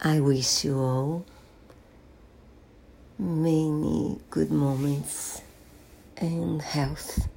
I wish you all many good moments and health.